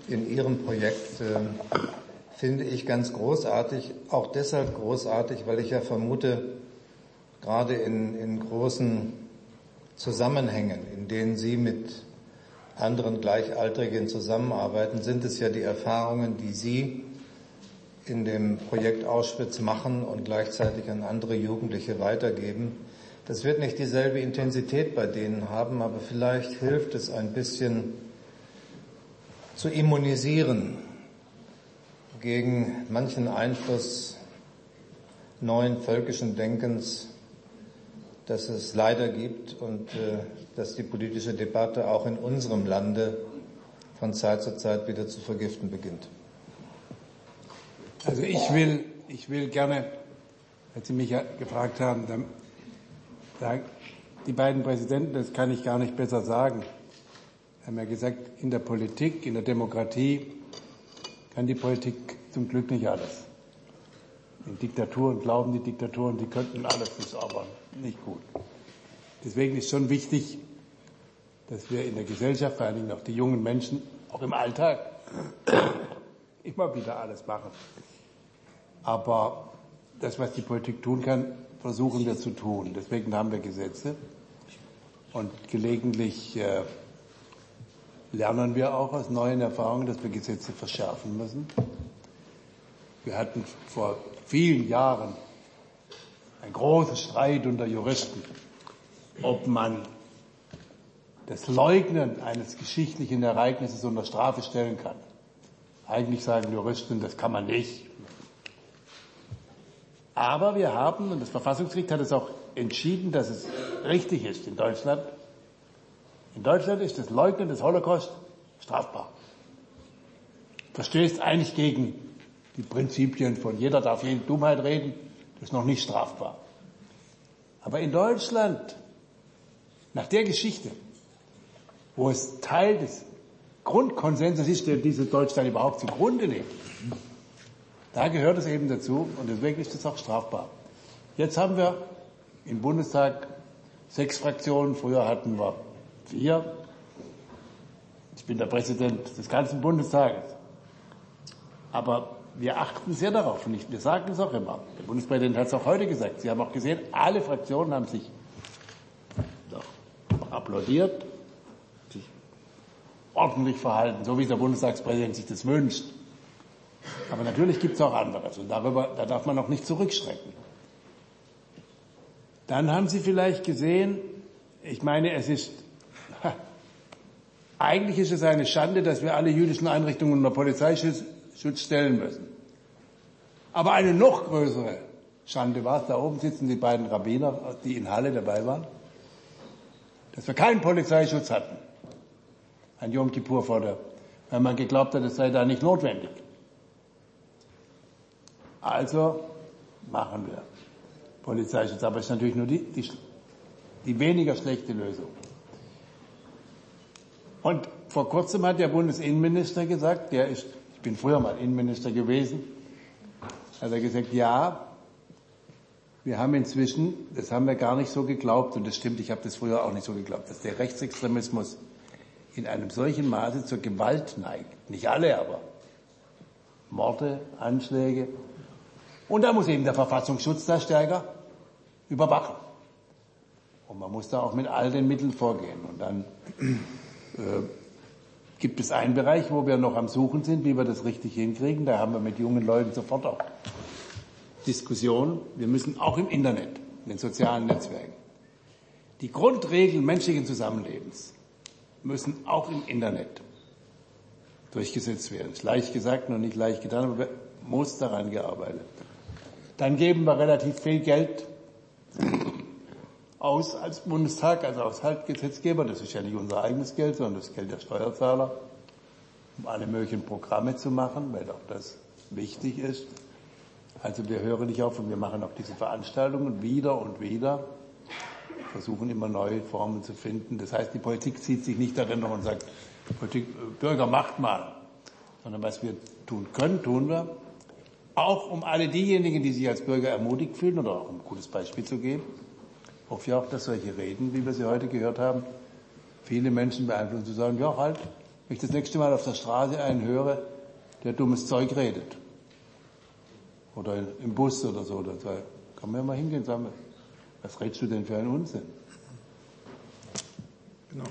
in Ihrem Projekt, äh, finde ich ganz großartig. Auch deshalb großartig, weil ich ja vermute, gerade in, in großen Zusammenhängen, in denen Sie mit anderen Gleichaltrigen zusammenarbeiten, sind es ja die Erfahrungen, die Sie in dem Projekt Auschwitz machen und gleichzeitig an andere Jugendliche weitergeben. Das wird nicht dieselbe Intensität bei denen haben, aber vielleicht hilft es ein bisschen zu immunisieren gegen manchen Einfluss neuen völkischen Denkens, das es leider gibt und äh, dass die politische Debatte auch in unserem Lande von Zeit zu Zeit wieder zu vergiften beginnt. Also ich will, ich will gerne, als Sie mich gefragt haben, dann, sagen, die beiden Präsidenten, das kann ich gar nicht besser sagen, haben ja gesagt, in der Politik, in der Demokratie kann die Politik zum Glück nicht alles. In Diktaturen glauben die Diktaturen, die könnten alles, das ist aber nicht gut. Deswegen ist schon wichtig, dass wir in der Gesellschaft, vor allen Dingen auch die jungen Menschen, auch im Alltag, immer wieder alles machen. Aber das, was die Politik tun kann, versuchen wir zu tun. Deswegen haben wir Gesetze. Und gelegentlich äh, lernen wir auch aus neuen Erfahrungen, dass wir Gesetze verschärfen müssen. Wir hatten vor vielen Jahren einen großen Streit unter Juristen, ob man das Leugnen eines geschichtlichen Ereignisses unter Strafe stellen kann. Eigentlich sagen Juristen, das kann man nicht. Aber wir haben, und das Verfassungsgericht hat es auch entschieden, dass es richtig ist in Deutschland. In Deutschland ist das Leugnen des Holocaust strafbar. Verstößt eigentlich gegen die Prinzipien von jeder darf jede Dummheit reden, das ist noch nicht strafbar. Aber in Deutschland, nach der Geschichte, wo es Teil des Grundkonsensus ist, der diese Deutschland überhaupt zugrunde legt, da gehört es eben dazu und deswegen ist es auch strafbar. Jetzt haben wir im Bundestag sechs Fraktionen, früher hatten wir vier. Ich bin der Präsident des ganzen Bundestages. Aber wir achten sehr darauf. Und wir sagen es auch immer. Der Bundespräsident hat es auch heute gesagt. Sie haben auch gesehen, alle Fraktionen haben sich applaudiert, sich ordentlich verhalten, so wie der Bundestagspräsident sich das wünscht. Aber natürlich gibt es auch anderes und darüber, da darf man auch nicht zurückschrecken. Dann haben Sie vielleicht gesehen, ich meine, es ist, eigentlich ist es eine Schande, dass wir alle jüdischen Einrichtungen unter Polizeischutz stellen müssen. Aber eine noch größere Schande war es, da oben sitzen die beiden Rabbiner, die in Halle dabei waren, dass wir keinen Polizeischutz hatten. Ein Yom Kippur vor der, weil man geglaubt hat, es sei da nicht notwendig. Also machen wir Polizeischutz. Aber es ist natürlich nur die, die, die weniger schlechte Lösung. Und vor kurzem hat der Bundesinnenminister gesagt, der ist, ich bin früher mal Innenminister gewesen, hat er gesagt, ja, wir haben inzwischen, das haben wir gar nicht so geglaubt, und das stimmt, ich habe das früher auch nicht so geglaubt, dass der Rechtsextremismus in einem solchen Maße zur Gewalt neigt. Nicht alle, aber Morde, Anschläge, und da muss eben der Verfassungsschutz da stärker überwachen. Und man muss da auch mit all den Mitteln vorgehen. Und dann äh, gibt es einen Bereich, wo wir noch am Suchen sind, wie wir das richtig hinkriegen. Da haben wir mit jungen Leuten sofort auch Diskussionen. Wir müssen auch im Internet, in den sozialen Netzwerken, die Grundregeln menschlichen Zusammenlebens müssen auch im Internet durchgesetzt werden. Ist leicht gesagt, noch nicht leicht getan, aber muss daran gearbeitet. Dann geben wir relativ viel Geld aus als Bundestag, also als Haltgesetzgeber. Das ist ja nicht unser eigenes Geld, sondern das Geld der Steuerzahler, um alle möglichen Programme zu machen, weil auch das wichtig ist. Also wir hören nicht auf und wir machen auch diese Veranstaltungen wieder und wieder, versuchen immer neue Formen zu finden. Das heißt, die Politik zieht sich nicht darin und sagt, Politik, Bürger macht mal, sondern was wir tun können, tun wir auch um alle diejenigen, die sich als Bürger ermutigt fühlen oder auch um ein gutes Beispiel zu geben. Ich hoffe ja auch, dass solche Reden, wie wir sie heute gehört haben, viele Menschen beeinflussen, zu sagen, ja halt, wenn ich das nächste Mal auf der Straße einen höre, der dummes Zeug redet. Oder im Bus oder so, da kann man ja mal hingehen und sagen, was redest du denn für einen Unsinn? Genau.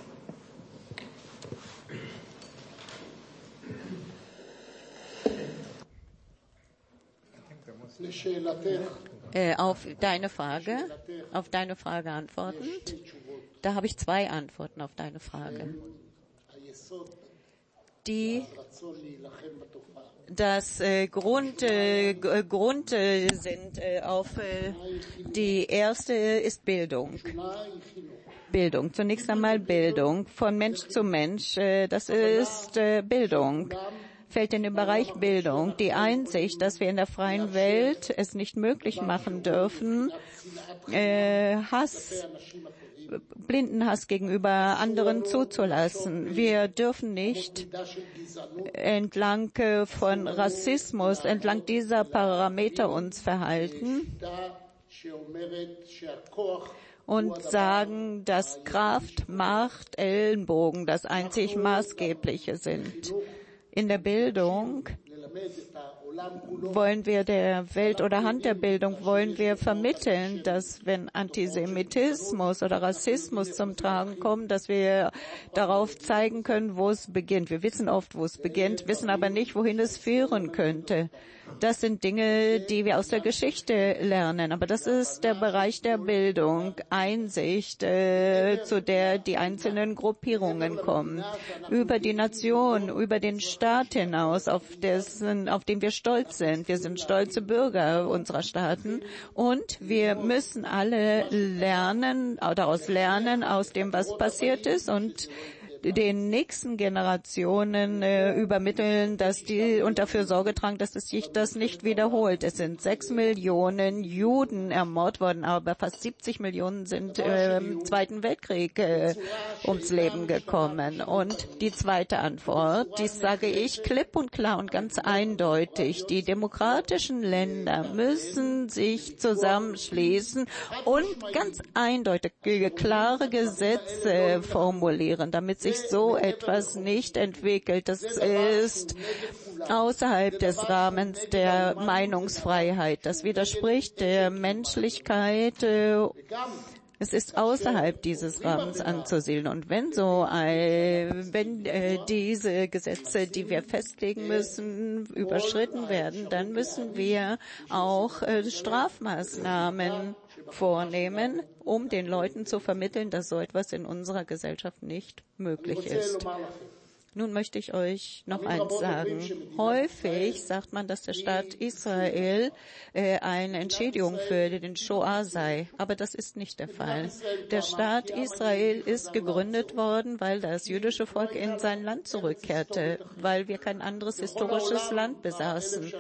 Äh, auf deine Frage, auf deine Frage antwortend. Da habe ich zwei Antworten auf deine Frage. Die das äh, Grund, äh, Grund äh, sind äh, auf äh, die erste ist Bildung. Bildung. Zunächst einmal Bildung von Mensch zu Mensch. Äh, das ist äh, Bildung fällt in den Bereich Bildung. Die Einsicht, dass wir in der freien Welt es nicht möglich machen dürfen, äh, Hass, Blindenhass gegenüber anderen zuzulassen. Wir dürfen nicht entlang äh, von Rassismus, entlang dieser Parameter uns verhalten und sagen, dass Kraft, Macht, Ellenbogen das einzig Maßgebliche sind in der Bildung wollen wir der Welt oder Hand der Bildung wollen wir vermitteln, dass wenn Antisemitismus oder Rassismus zum Tragen kommt, dass wir darauf zeigen können, wo es beginnt. Wir wissen oft, wo es beginnt, wissen aber nicht, wohin es führen könnte. Das sind Dinge, die wir aus der Geschichte lernen. Aber das ist der Bereich der Bildung, Einsicht, äh, zu der die einzelnen Gruppierungen kommen. Über die Nation, über den Staat hinaus, auf, dessen, auf den wir stolz sind. Wir sind stolze Bürger unserer Staaten und wir müssen alle lernen, daraus lernen, aus dem, was passiert ist und den nächsten Generationen äh, übermitteln, dass die und dafür Sorge tragen, dass es sich das nicht wiederholt. Es sind sechs Millionen Juden ermordet worden, aber fast 70 Millionen sind äh, im Zweiten Weltkrieg äh, ums Leben gekommen. Und die zweite Antwort, dies sage ich klipp und klar und ganz eindeutig. Die demokratischen Länder müssen sich zusammenschließen und ganz eindeutig klare Gesetze formulieren, damit sie sich so etwas nicht entwickelt. Das ist außerhalb des Rahmens der Meinungsfreiheit. Das widerspricht der Menschlichkeit es ist außerhalb dieses Rahmens anzusiedeln. Und wenn so, ein, wenn äh, diese Gesetze, die wir festlegen müssen, überschritten werden, dann müssen wir auch äh, Strafmaßnahmen vornehmen, um den Leuten zu vermitteln, dass so etwas in unserer Gesellschaft nicht möglich ist. Nun möchte ich euch noch eins sagen. Häufig sagt man, dass der Staat Israel äh, eine Entschädigung für den Shoah sei, aber das ist nicht der Fall. Der Staat Israel ist gegründet worden, weil das jüdische Volk in sein Land zurückkehrte, weil wir kein anderes historisches Land besaßen.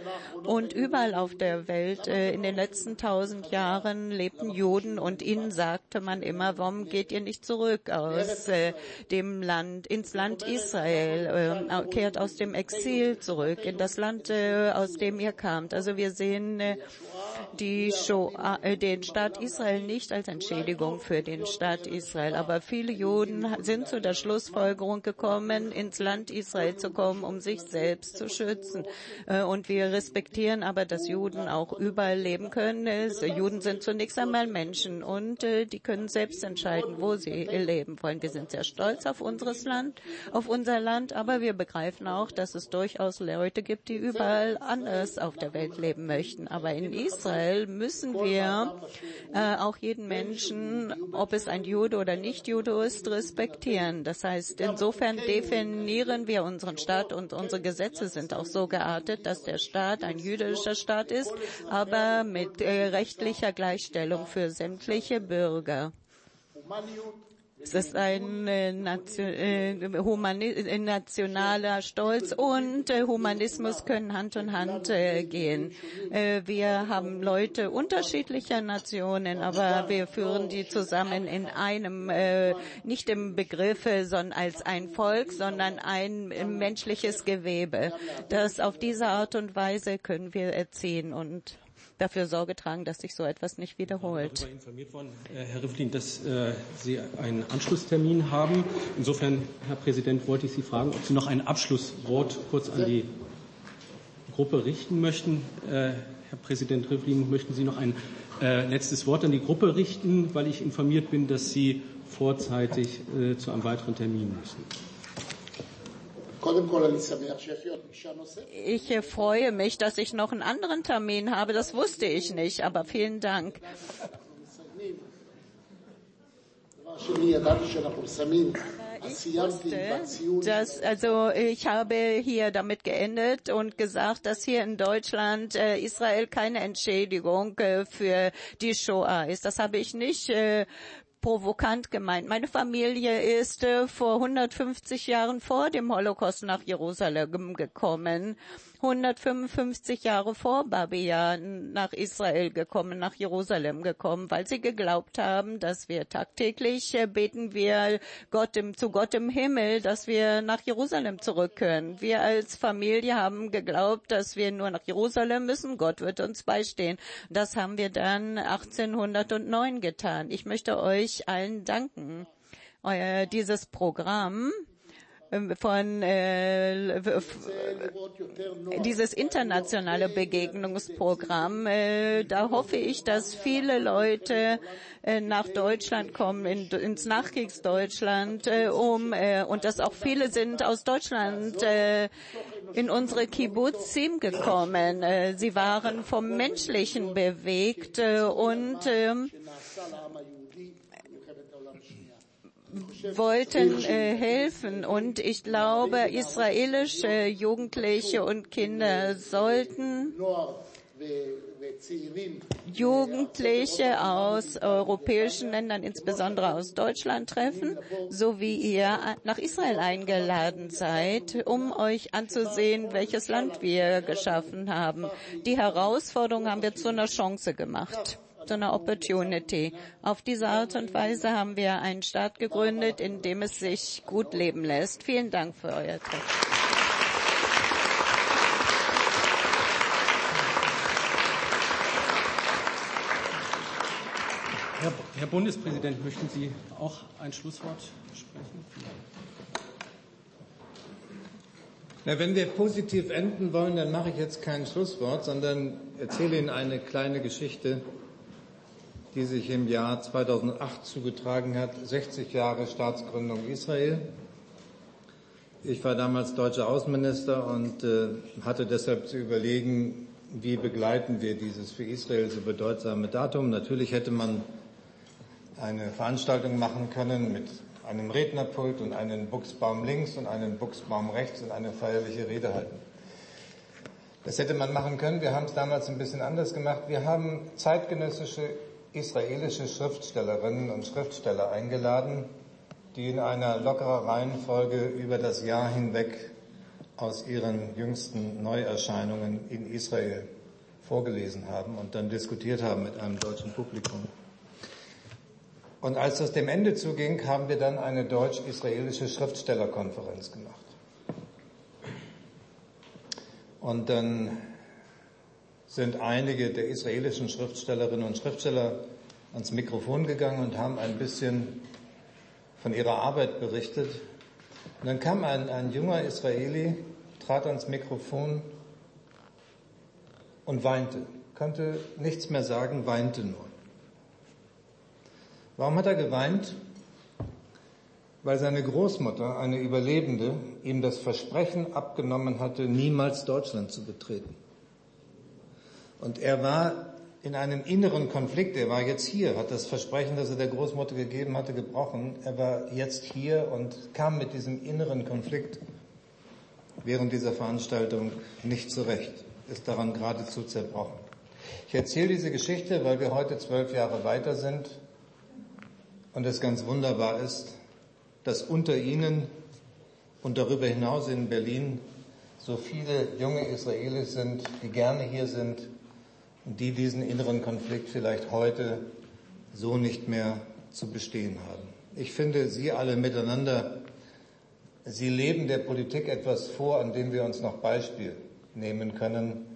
Und überall auf der Welt äh, in den letzten tausend Jahren lebten Juden und ihnen sagte man immer, warum geht ihr nicht zurück aus äh, dem Land, ins Land Israel? Israel, äh, kehrt aus dem Exil zurück in das Land, äh, aus dem ihr kamt. Also wir sehen äh, die Shoah, äh, den Staat Israel nicht als Entschädigung für den Staat Israel. Aber viele Juden sind zu der Schlussfolgerung gekommen, ins Land Israel zu kommen, um sich selbst zu schützen. Äh, und wir respektieren aber, dass Juden auch überall leben können. Juden sind zunächst einmal Menschen und äh, die können selbst entscheiden, wo sie leben wollen. Wir sind sehr stolz auf unseres Land, auf unser Land, aber wir begreifen auch, dass es durchaus Leute gibt, die überall anders auf der Welt leben möchten. Aber in Israel Israel müssen wir äh, auch jeden Menschen, ob es ein Jude oder nicht Jude ist, respektieren. Das heißt, insofern definieren wir unseren Staat und unsere Gesetze sind auch so geartet, dass der Staat ein jüdischer Staat ist, aber mit äh, rechtlicher Gleichstellung für sämtliche Bürger. Es ist ein äh, Nation, äh, äh, nationaler Stolz und äh, Humanismus können Hand in Hand äh, gehen. Äh, wir haben Leute unterschiedlicher Nationen, aber wir führen die zusammen in einem, nicht im Begriffe, sondern als ein Volk, sondern ein menschliches Gewebe. Das auf diese Art und Weise können wir erziehen und dafür Sorge tragen, dass sich so etwas nicht wiederholt. Ich bin informiert worden, äh, Herr Rivlin, dass äh, Sie einen Anschlusstermin haben. Insofern, Herr Präsident, wollte ich Sie fragen, ob Sie noch ein Abschlusswort kurz an die Gruppe richten möchten. Äh, Herr Präsident Rivlin, möchten Sie noch ein äh, letztes Wort an die Gruppe richten, weil ich informiert bin, dass Sie vorzeitig zu einem weiteren Termin müssen. Ich freue mich, dass ich noch einen anderen Termin habe. Das wusste ich nicht, aber vielen Dank. Ich wusste, dass, also ich habe hier damit geendet und gesagt, dass hier in Deutschland äh, Israel keine Entschädigung äh, für die Shoah ist. Das habe ich nicht äh, provokant gemeint. Meine Familie ist äh, vor 150 Jahren vor dem Holocaust nach Jerusalem gekommen. 155 Jahre vor Babia nach Israel gekommen, nach Jerusalem gekommen, weil sie geglaubt haben, dass wir tagtäglich äh, beten wir Gott im, zu Gott im Himmel, dass wir nach Jerusalem zurück können. Wir als Familie haben geglaubt, dass wir nur nach Jerusalem müssen. Gott wird uns beistehen. Das haben wir dann 1809 getan. Ich möchte euch allen danken. Euer, dieses Programm von äh, dieses internationale Begegnungsprogramm. Äh, da hoffe ich, dass viele Leute äh, nach Deutschland kommen, in, ins Nachkriegsdeutschland, äh, um und dass auch viele sind aus Deutschland in unsere Kibbutzim gekommen. Sie waren vom Menschlichen bewegt und äh, wollten äh, helfen und ich glaube, israelische Jugendliche und Kinder sollten Jugendliche aus europäischen Ländern, insbesondere aus Deutschland treffen, so wie ihr nach Israel eingeladen seid, um euch anzusehen, welches Land wir geschaffen haben. Die Herausforderung haben wir zu einer Chance gemacht einer Opportunity. Auf diese Art und Weise haben wir einen Staat gegründet, in dem es sich gut leben lässt. Vielen Dank für euer Treffen. Herr, Herr, Bundespräsident, möchten Sie auch ein Schlusswort sprechen? Na, wenn wir positiv enden wollen, dann mache ich jetzt kein Schlusswort, sondern erzähle Ihnen eine kleine Geschichte, die sich im Jahr 2008 zugetragen hat, 60 Jahre Staatsgründung Israel. Ich war damals deutscher Außenminister und äh, hatte deshalb zu überlegen, wie begleiten wir dieses für Israel so bedeutsame Datum. Natürlich hätte man eine Veranstaltung machen können mit einem Rednerpult und einen Buchsbaum links und einen Buchsbaum rechts und eine feierliche Rede halten. Das hätte man machen können. Wir haben es damals ein bisschen anders gemacht. Wir haben zeitgenössische israelische Schriftstellerinnen und Schriftsteller eingeladen, die in einer lockerer Reihenfolge über das Jahr hinweg aus ihren jüngsten Neuerscheinungen in Israel vorgelesen haben und dann diskutiert haben mit einem deutschen Publikum. Und als das dem Ende zuging, haben wir dann eine deutsch-israelische Schriftstellerkonferenz gemacht. Und dann sind einige der israelischen Schriftstellerinnen und Schriftsteller ans Mikrofon gegangen und haben ein bisschen von ihrer Arbeit berichtet. Und dann kam ein, ein junger Israeli, trat ans Mikrofon und weinte, konnte nichts mehr sagen, weinte nur. Warum hat er geweint? Weil seine Großmutter, eine Überlebende, ihm das Versprechen abgenommen hatte, niemals Deutschland zu betreten. Und er war in einem inneren Konflikt. Er war jetzt hier, hat das Versprechen, das er der Großmutter gegeben hatte, gebrochen. Er war jetzt hier und kam mit diesem inneren Konflikt während dieser Veranstaltung nicht zurecht, ist daran geradezu zerbrochen. Ich erzähle diese Geschichte, weil wir heute zwölf Jahre weiter sind und es ganz wunderbar ist, dass unter Ihnen und darüber hinaus in Berlin so viele junge Israelis sind, die gerne hier sind die diesen inneren Konflikt vielleicht heute so nicht mehr zu bestehen haben. Ich finde, Sie alle miteinander, Sie leben der Politik etwas vor, an dem wir uns noch Beispiel nehmen können,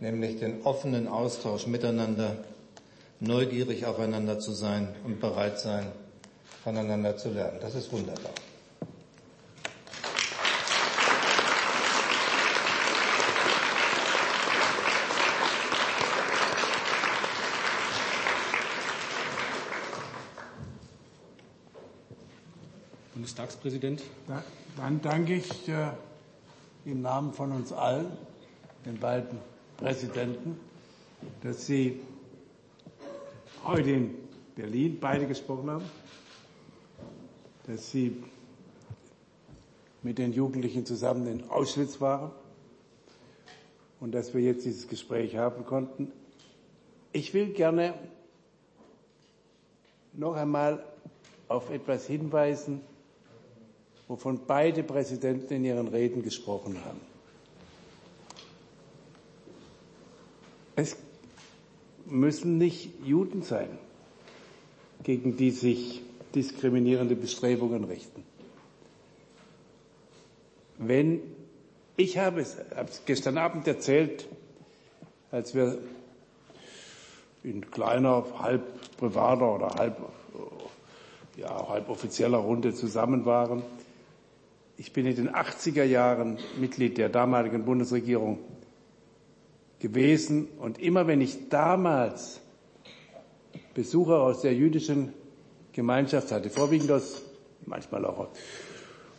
nämlich den offenen Austausch miteinander, neugierig aufeinander zu sein und bereit sein, voneinander zu lernen. Das ist wunderbar. Bundestagspräsident. Dann danke ich äh, im Namen von uns allen, den beiden Präsidenten, dass Sie heute in Berlin beide gesprochen haben, dass Sie mit den Jugendlichen zusammen in Auschwitz waren und dass wir jetzt dieses Gespräch haben konnten. Ich will gerne noch einmal auf etwas hinweisen, wovon beide Präsidenten in ihren Reden gesprochen haben. Es müssen nicht Juden sein, gegen die sich diskriminierende Bestrebungen richten. Wenn ich habe es, gestern Abend erzählt, als wir in kleiner, halb privater oder halb, ja, halb offizieller Runde zusammen waren, ich bin in den 80er Jahren Mitglied der damaligen Bundesregierung gewesen und immer wenn ich damals Besucher aus der jüdischen Gemeinschaft hatte, vorwiegend aus, manchmal auch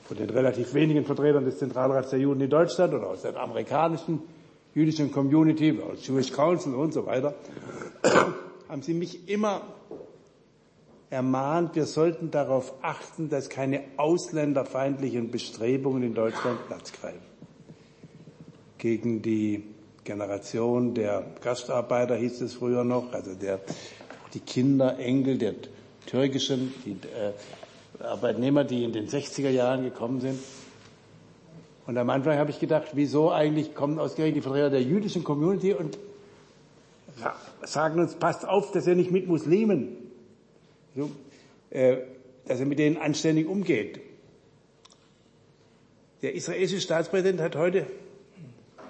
von den relativ wenigen Vertretern des Zentralrats der Juden in Deutschland oder aus der amerikanischen jüdischen Community, aus Jewish Council und so weiter, haben sie mich immer ermahnt, wir sollten darauf achten, dass keine ausländerfeindlichen Bestrebungen in Deutschland Platz greifen. Gegen die Generation der Gastarbeiter hieß es früher noch, also der, die Kinder, Enkel der türkischen die, äh, Arbeitnehmer, die in den 60er Jahren gekommen sind. Und am Anfang habe ich gedacht, wieso eigentlich kommen ausgerechnet die Vertreter der jüdischen Community und sagen uns, passt auf, dass ihr nicht mit Muslimen so, äh, dass er mit denen anständig umgeht. Der israelische Staatspräsident hat heute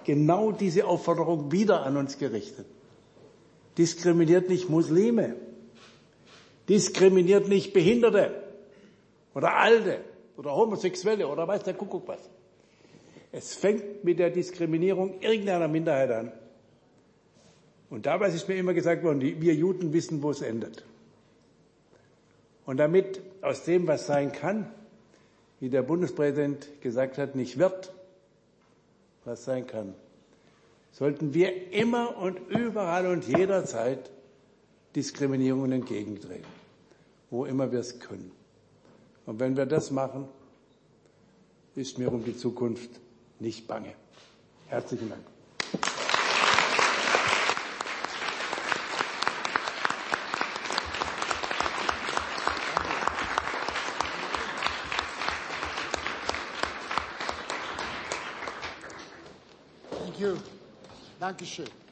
genau diese Aufforderung wieder an uns gerichtet. Diskriminiert nicht Muslime, diskriminiert nicht Behinderte oder Alte oder Homosexuelle oder weiß der Kuckuck was. Es fängt mit der Diskriminierung irgendeiner Minderheit an. Und dabei ist mir immer gesagt worden, wir Juden wissen, wo es endet. Und damit aus dem, was sein kann, wie der Bundespräsident gesagt hat, nicht wird, was sein kann, sollten wir immer und überall und jederzeit Diskriminierungen entgegentreten, wo immer wir es können. Und wenn wir das machen, ist mir um die Zukunft nicht bange. Herzlichen Dank. Dankeschön.